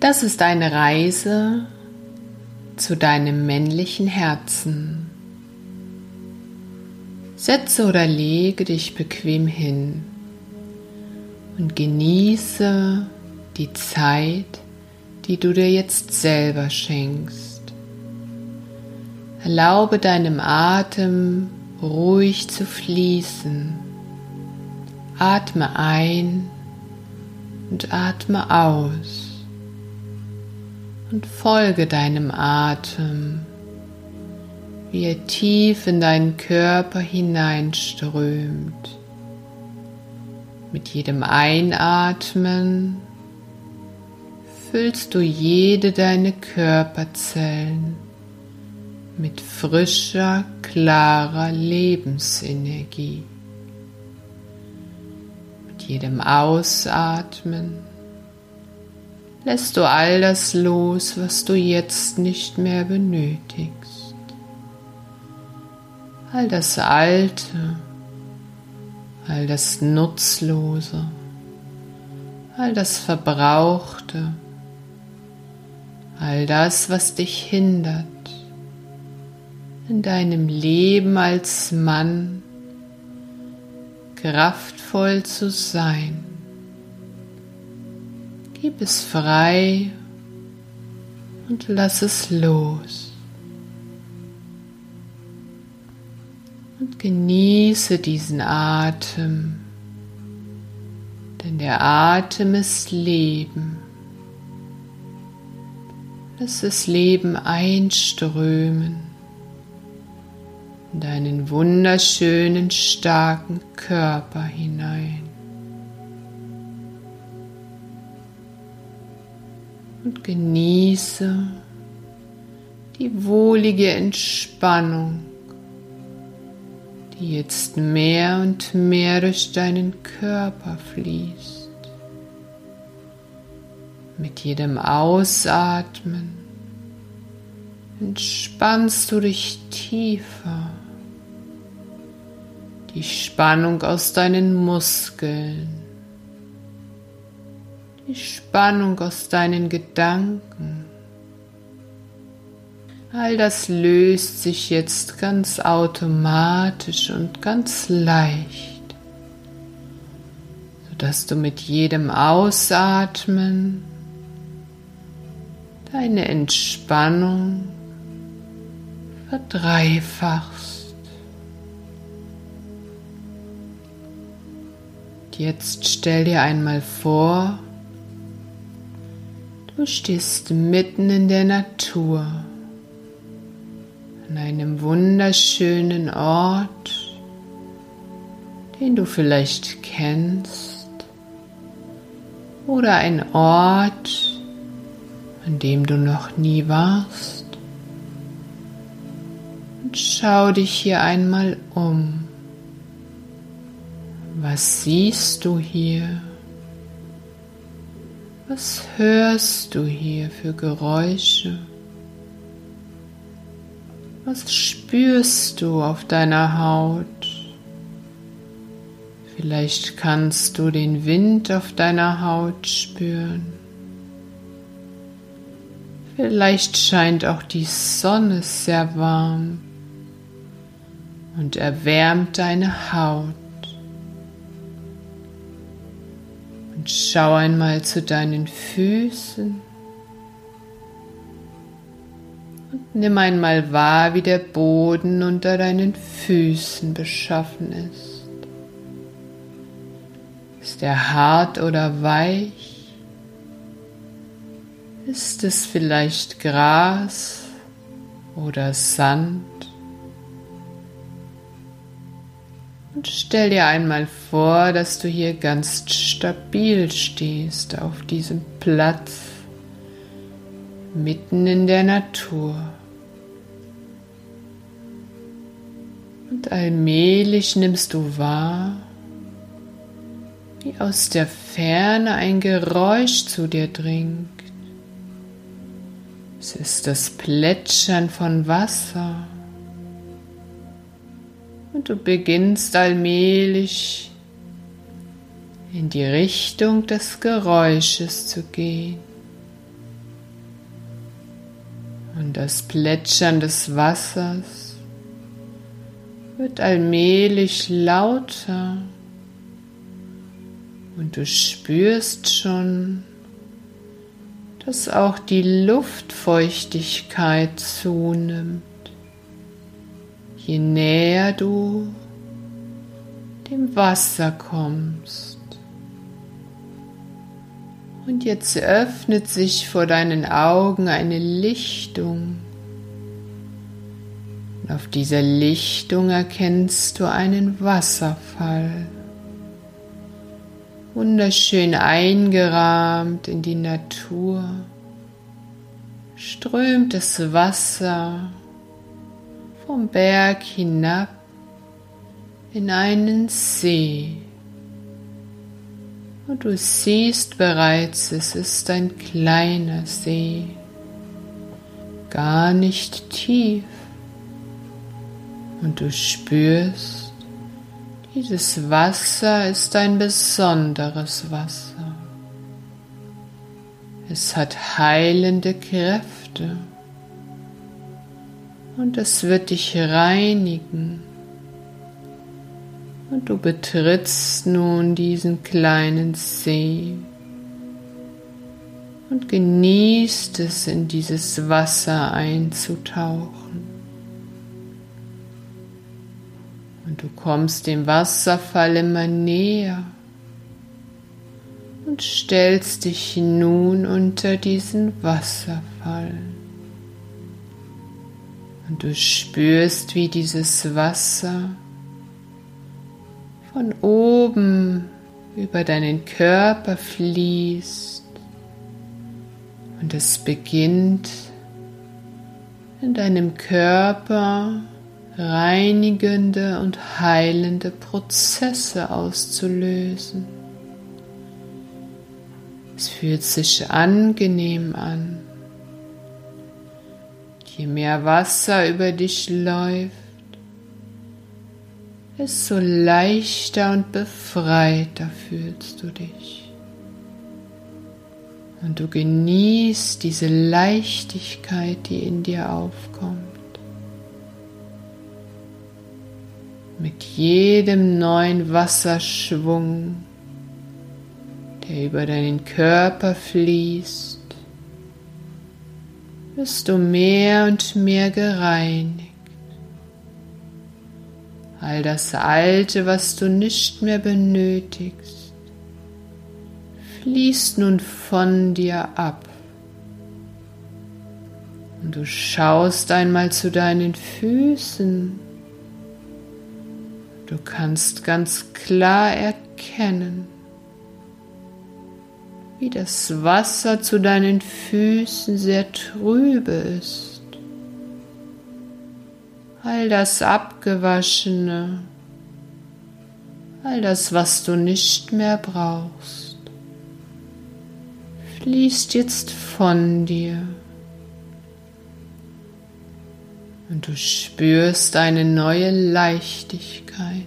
Das ist eine Reise zu deinem männlichen Herzen. Setze oder lege dich bequem hin und genieße die Zeit, die du dir jetzt selber schenkst. Erlaube deinem Atem ruhig zu fließen. Atme ein und atme aus und folge deinem Atem, wie er tief in deinen Körper hineinströmt. Mit jedem Einatmen füllst du jede deine Körperzellen mit frischer, klarer Lebensenergie. Mit jedem Ausatmen lässt du all das los, was du jetzt nicht mehr benötigst. All das Alte, all das Nutzlose, all das Verbrauchte, all das, was dich hindert, in deinem Leben als Mann kraftvoll zu sein. Gib es frei und lass es los. Und genieße diesen Atem, denn der Atem ist Leben. Lass das Leben einströmen in deinen wunderschönen, starken Körper hinein. Und genieße die wohlige Entspannung, die jetzt mehr und mehr durch deinen Körper fließt. Mit jedem Ausatmen entspannst du dich tiefer. Die Spannung aus deinen Muskeln die Spannung aus deinen Gedanken. All das löst sich jetzt ganz automatisch und ganz leicht, sodass du mit jedem Ausatmen deine Entspannung verdreifachst. Jetzt stell dir einmal vor, Du stehst mitten in der Natur, an einem wunderschönen Ort, den du vielleicht kennst, oder ein Ort, an dem du noch nie warst. Und schau dich hier einmal um. Was siehst du hier? Was hörst du hier für Geräusche? Was spürst du auf deiner Haut? Vielleicht kannst du den Wind auf deiner Haut spüren. Vielleicht scheint auch die Sonne sehr warm und erwärmt deine Haut. Und schau einmal zu deinen Füßen. Und nimm einmal wahr, wie der Boden unter deinen Füßen beschaffen ist. Ist er hart oder weich? Ist es vielleicht Gras oder Sand? Und stell dir einmal vor, dass du hier ganz stabil stehst auf diesem Platz mitten in der Natur. Und allmählich nimmst du wahr, wie aus der Ferne ein Geräusch zu dir dringt. Es ist das Plätschern von Wasser und du beginnst allmählich in die Richtung des Geräusches zu gehen. Und das Plätschern des Wassers wird allmählich lauter und du spürst schon, dass auch die Luftfeuchtigkeit zunimmt, je näher du dem Wasser kommst. Und jetzt öffnet sich vor deinen Augen eine Lichtung. Und auf dieser Lichtung erkennst du einen Wasserfall. Wunderschön eingerahmt in die Natur strömt das Wasser vom Berg hinab in einen See. Und du siehst bereits, es ist ein kleiner See, gar nicht tief. Und du spürst, dieses Wasser ist ein besonderes Wasser. Es hat heilende Kräfte und es wird dich reinigen und du betrittst nun diesen kleinen See und genießt es, in dieses Wasser einzutauchen. Und du kommst dem Wasserfall immer näher und stellst dich nun unter diesen Wasserfall. Und du spürst, wie dieses Wasser von oben über deinen Körper fließt und es beginnt in deinem Körper reinigende und heilende Prozesse auszulösen. Es fühlt sich angenehm an. Je mehr Wasser über dich läuft, desto leichter und befreiter fühlst du dich. Und du genießt diese Leichtigkeit, die in dir aufkommt. Mit jedem neuen Wasserschwung, der über deinen Körper fließt, wirst du mehr und mehr gereinigt. All das Alte, was du nicht mehr benötigst, fließt nun von dir ab. Und du schaust einmal zu deinen Füßen. Du kannst ganz klar erkennen, wie das Wasser zu deinen Füßen sehr trübe ist all das Abgewaschene, all das, was du nicht mehr brauchst, fließt jetzt von dir. Und du spürst eine neue Leichtigkeit,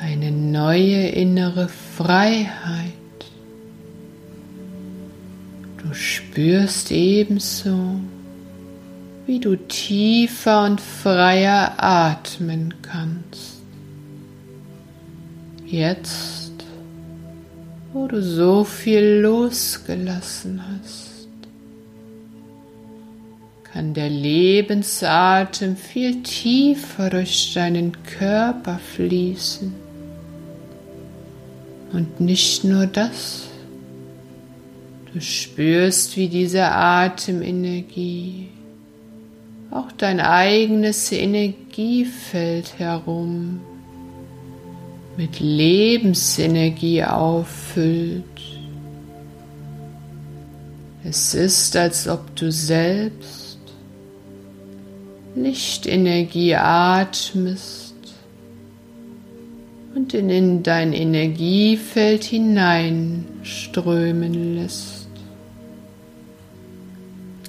eine neue innere Freiheit. Du spürst ebenso, wie du tiefer und freier atmen kannst. Jetzt, wo du so viel losgelassen hast, kann der Lebensatem viel tiefer durch deinen Körper fließen. Und nicht nur das, du spürst, wie diese Atemenergie auch dein eigenes Energiefeld herum mit Lebensenergie auffüllt. Es ist, als ob du selbst Lichtenergie atmest und in dein Energiefeld hineinströmen lässt.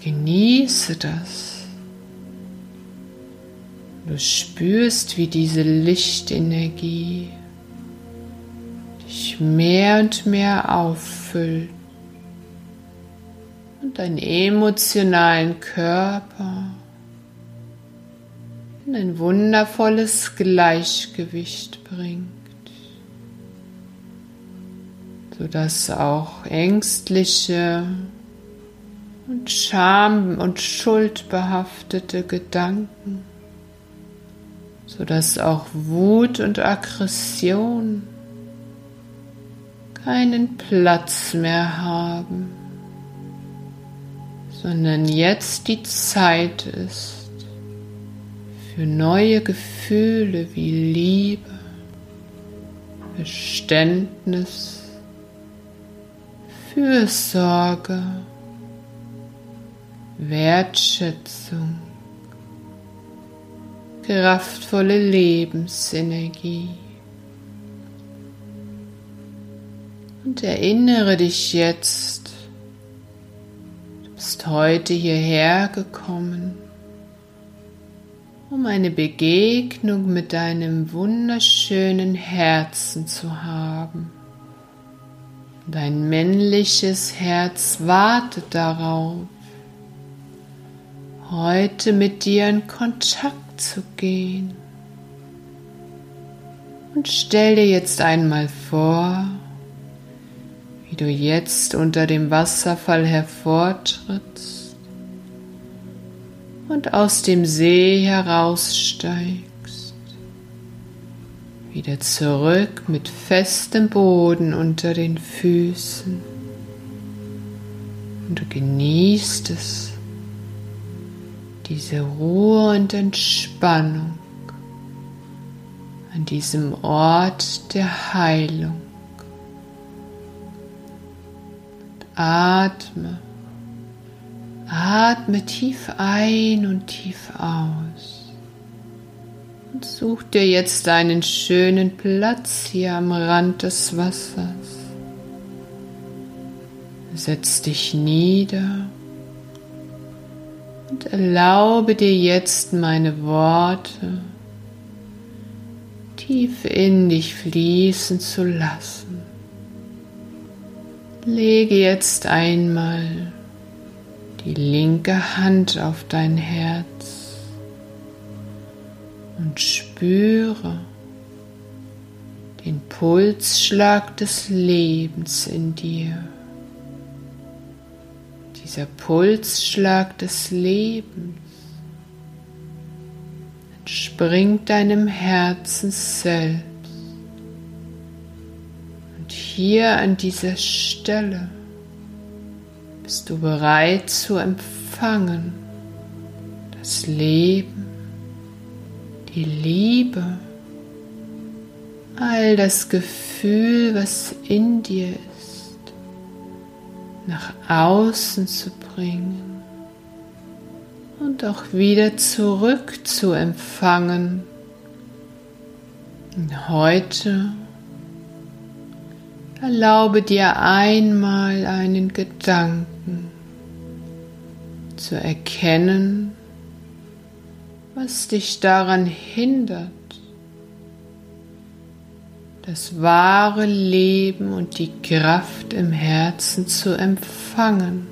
Genieße das. Du spürst, wie diese Lichtenergie dich mehr und mehr auffüllt. und deinen emotionalen Körper in ein wundervolles Gleichgewicht bringt, sodass auch ängstliche und scham- und schuldbehaftete Gedanken, sodass auch Wut und Aggression keinen Platz mehr haben, sondern jetzt die Zeit ist für neue Gefühle wie Liebe, Verständnis, Fürsorge, Wertschätzung, kraftvolle Lebensenergie. Und erinnere dich jetzt, du bist heute hierher gekommen, um eine Begegnung mit deinem wunderschönen Herzen zu haben. Dein männliches Herz wartet darauf, heute mit dir in Kontakt zu gehen. Und stell dir jetzt einmal vor, wie du jetzt unter dem Wasserfall hervortrittst und aus dem See heraussteigst. Wieder zurück mit festem Boden unter den Füßen. Und du genießt es, diese Ruhe und Entspannung an diesem Ort der Heilung. Atme. Atme tief ein und tief aus. Und such dir jetzt einen schönen Platz hier am Rand des Wassers. Setz dich nieder und erlaube dir jetzt meine Worte tief in dich fließen zu lassen. Lege jetzt einmal die linke Hand auf dein Herz und spüre den Pulsschlag des Lebens in dir. Dieser Pulsschlag des Lebens entspringt deinem Herzen selbst hier an dieser Stelle bist du bereit zu empfangen das Leben, die Liebe, all das Gefühl, was in dir ist, nach außen zu bringen und auch wieder zurück zu empfangen. Und heute Erlaube dir einmal einen Gedanken zu erkennen, was dich daran hindert, das wahre Leben und die Kraft im Herzen zu empfangen.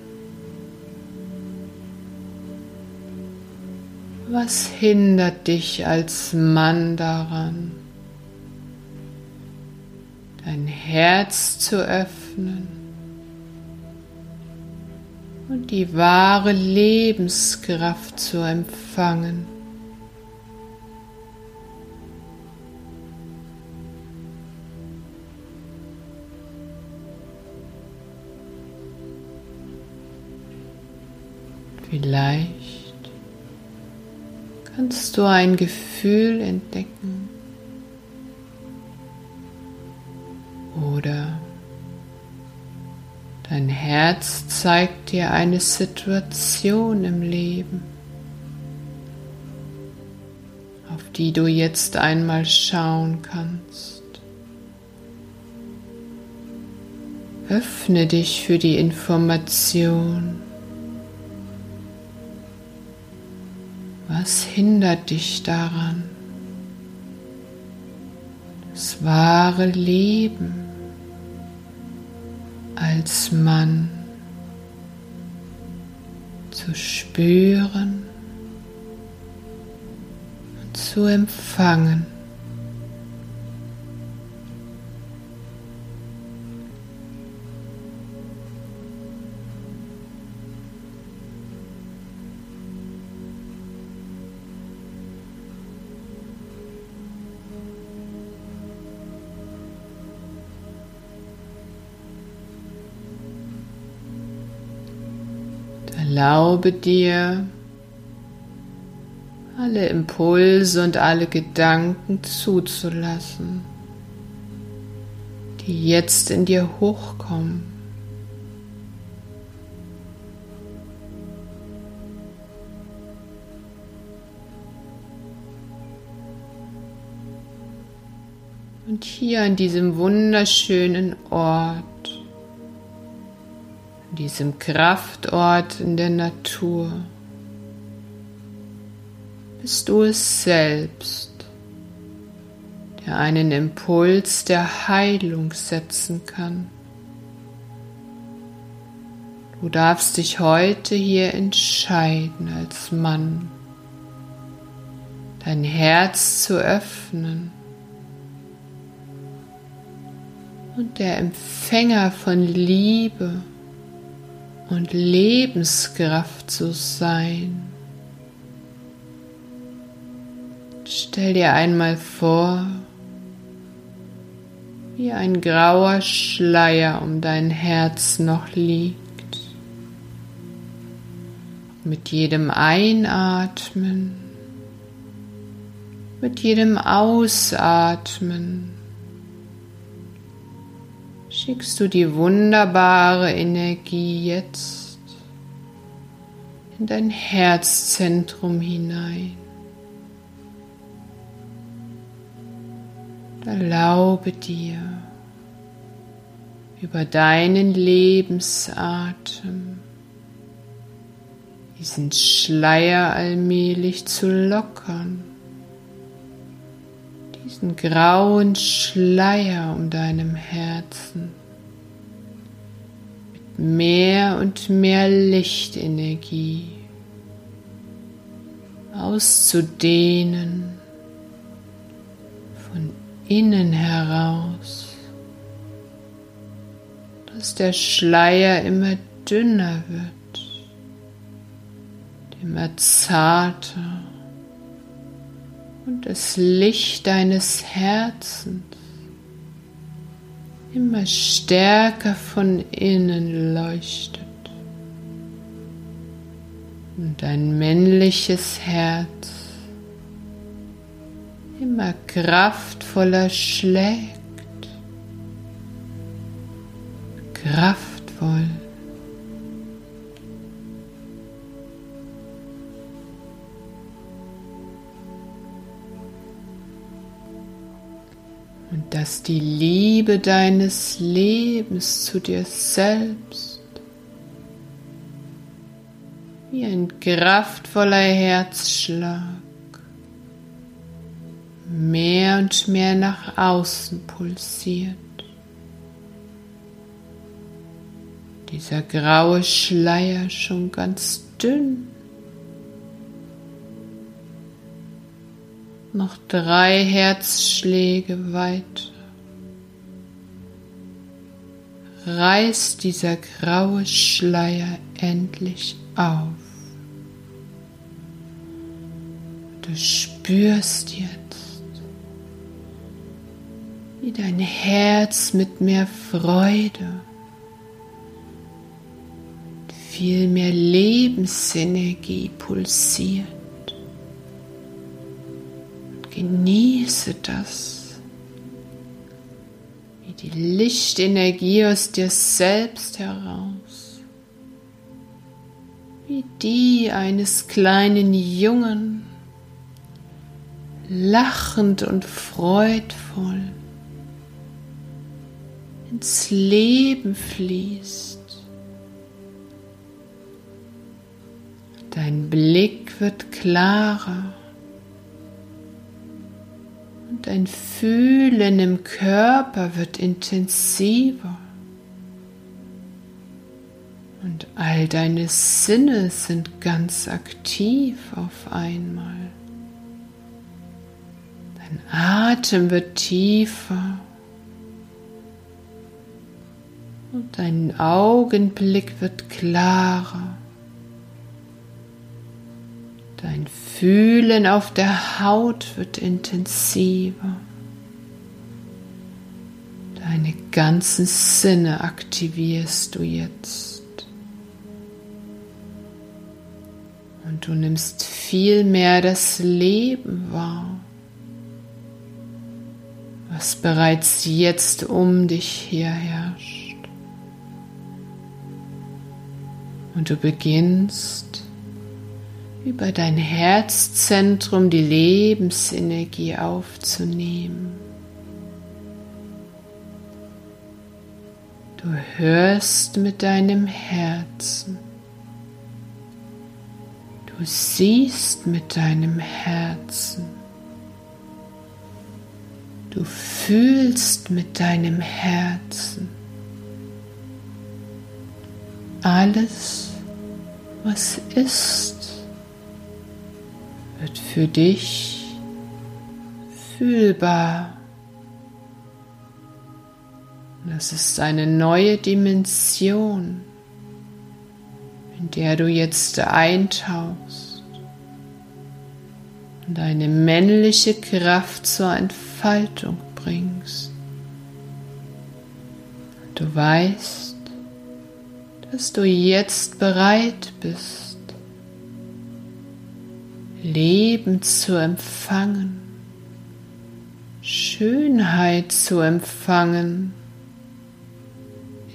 Was hindert dich als Mann daran? dein Herz zu öffnen und die wahre Lebenskraft zu empfangen. Vielleicht kannst du ein Gefühl entdecken, Oder dein Herz zeigt dir eine Situation im Leben, auf die du jetzt einmal schauen kannst. Öffne dich für die Information. Was hindert dich daran? Das wahre Leben als Mann zu spüren und zu empfangen. Erlaube dir, alle Impulse und alle Gedanken zuzulassen, die jetzt in dir hochkommen. Und hier an diesem wunderschönen Ort diesem Kraftort in der Natur, bist du es selbst, der einen Impuls der Heilung setzen kann. Du darfst dich heute hier entscheiden als Mann, dein Herz zu öffnen und der Empfänger von Liebe und Lebenskraft zu sein. Stell dir einmal vor, wie ein grauer Schleier um dein Herz noch liegt. Mit jedem Einatmen, mit jedem Ausatmen schickst du die wunderbare Energie jetzt in dein Herzzentrum hinein. Erlaube dir über deinen Lebensatem diesen Schleier allmählich zu lockern diesen grauen Schleier um deinem Herzen. Mit mehr und mehr Lichtenergie auszudehnen von innen heraus, dass der Schleier immer dünner wird, immer zarter und das Licht deines Herzens immer stärker von innen leuchtet und dein männliches Herz immer kraftvoller schlägt, kraftvoll. Die Liebe deines Lebens zu dir selbst wie ein kraftvoller Herzschlag mehr und mehr nach außen pulsiert. Dieser graue Schleier schon ganz dünn Noch drei Herzschläge weiter. Reißt dieser graue Schleier endlich auf. Du spürst jetzt, wie dein Herz mit mehr Freude, viel mehr Lebensenergie pulsiert. Genieße das, die Lichtenergie aus dir selbst heraus, wie die eines kleinen Jungen, lachend und freudvoll ins Leben fließt. Dein Blick wird klarer Dein Fühlen im Körper wird intensiver. Und all deine Sinne sind ganz aktiv auf einmal. Dein Atem wird tiefer. Und dein Augenblick wird klarer. Dein Fühlen auf der Haut wird intensiver. Deine ganzen Sinne aktivierst du jetzt. Und du nimmst viel mehr das Leben wahr, was bereits jetzt um dich hier herrscht. Und du beginnst über dein Herzzentrum die Lebensenergie aufzunehmen. Du hörst mit deinem Herzen. Du siehst mit deinem Herzen. Du fühlst mit deinem Herzen. Alles, was ist, wird für dich fühlbar. Das ist eine neue Dimension, in der du jetzt eintauchst und deine männliche Kraft zur Entfaltung bringst. Du weißt, dass du jetzt bereit bist, Leben zu empfangen, Schönheit zu empfangen,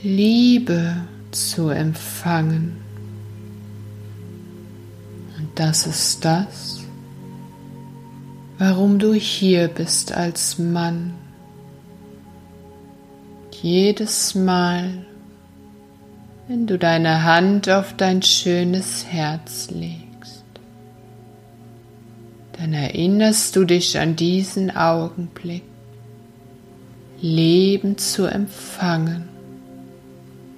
Liebe zu empfangen. Und das ist das, warum du hier bist als Mann. Jedes Mal, wenn du deine Hand auf dein schönes Herz legst, dann erinnerst du dich an diesen Augenblick, Leben zu empfangen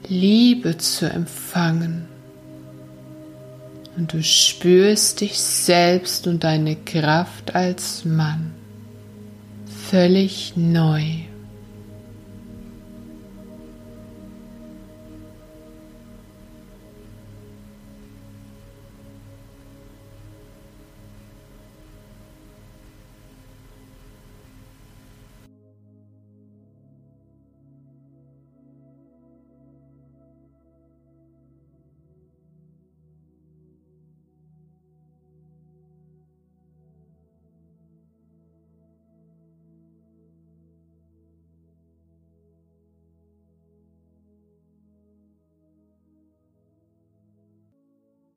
Liebe zu empfangen. Und du spürst dich selbst und deine Kraft als Mann völlig neu.